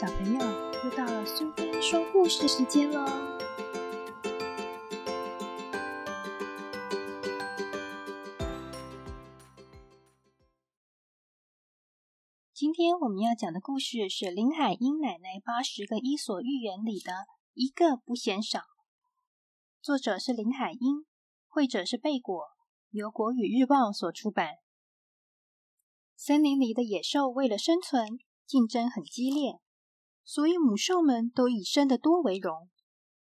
小朋友，又到了苏菲说故事时间喽！今天我们要讲的故事是林海音奶奶八十个伊索寓言里的一个不嫌少。作者是林海音，绘者是贝果，由国语日报所出版。森林里的野兽为了生存，竞争很激烈，所以母兽们都以生的多为荣。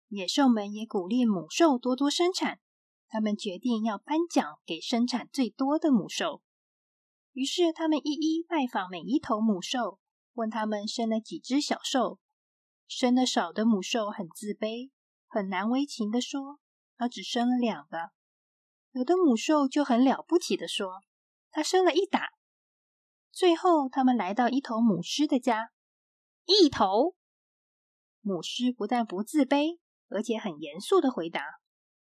野兽们也鼓励母兽多多生产，他们决定要颁奖给生产最多的母兽。于是，他们一一拜访每一头母兽，问他们生了几只小兽。生的少的母兽很自卑，很难为情的说：“它只生了两个。”有的母兽就很了不起的说：“它生了一打。”最后，他们来到一头母狮的家。一头母狮不但不自卑，而且很严肃的回答：“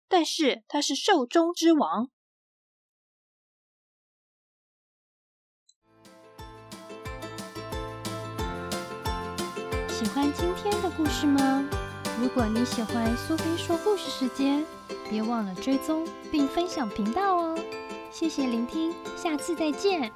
但是它是兽中之王。”喜欢今天的故事吗？如果你喜欢苏菲说故事时间，别忘了追踪并分享频道哦！谢谢聆听，下次再见。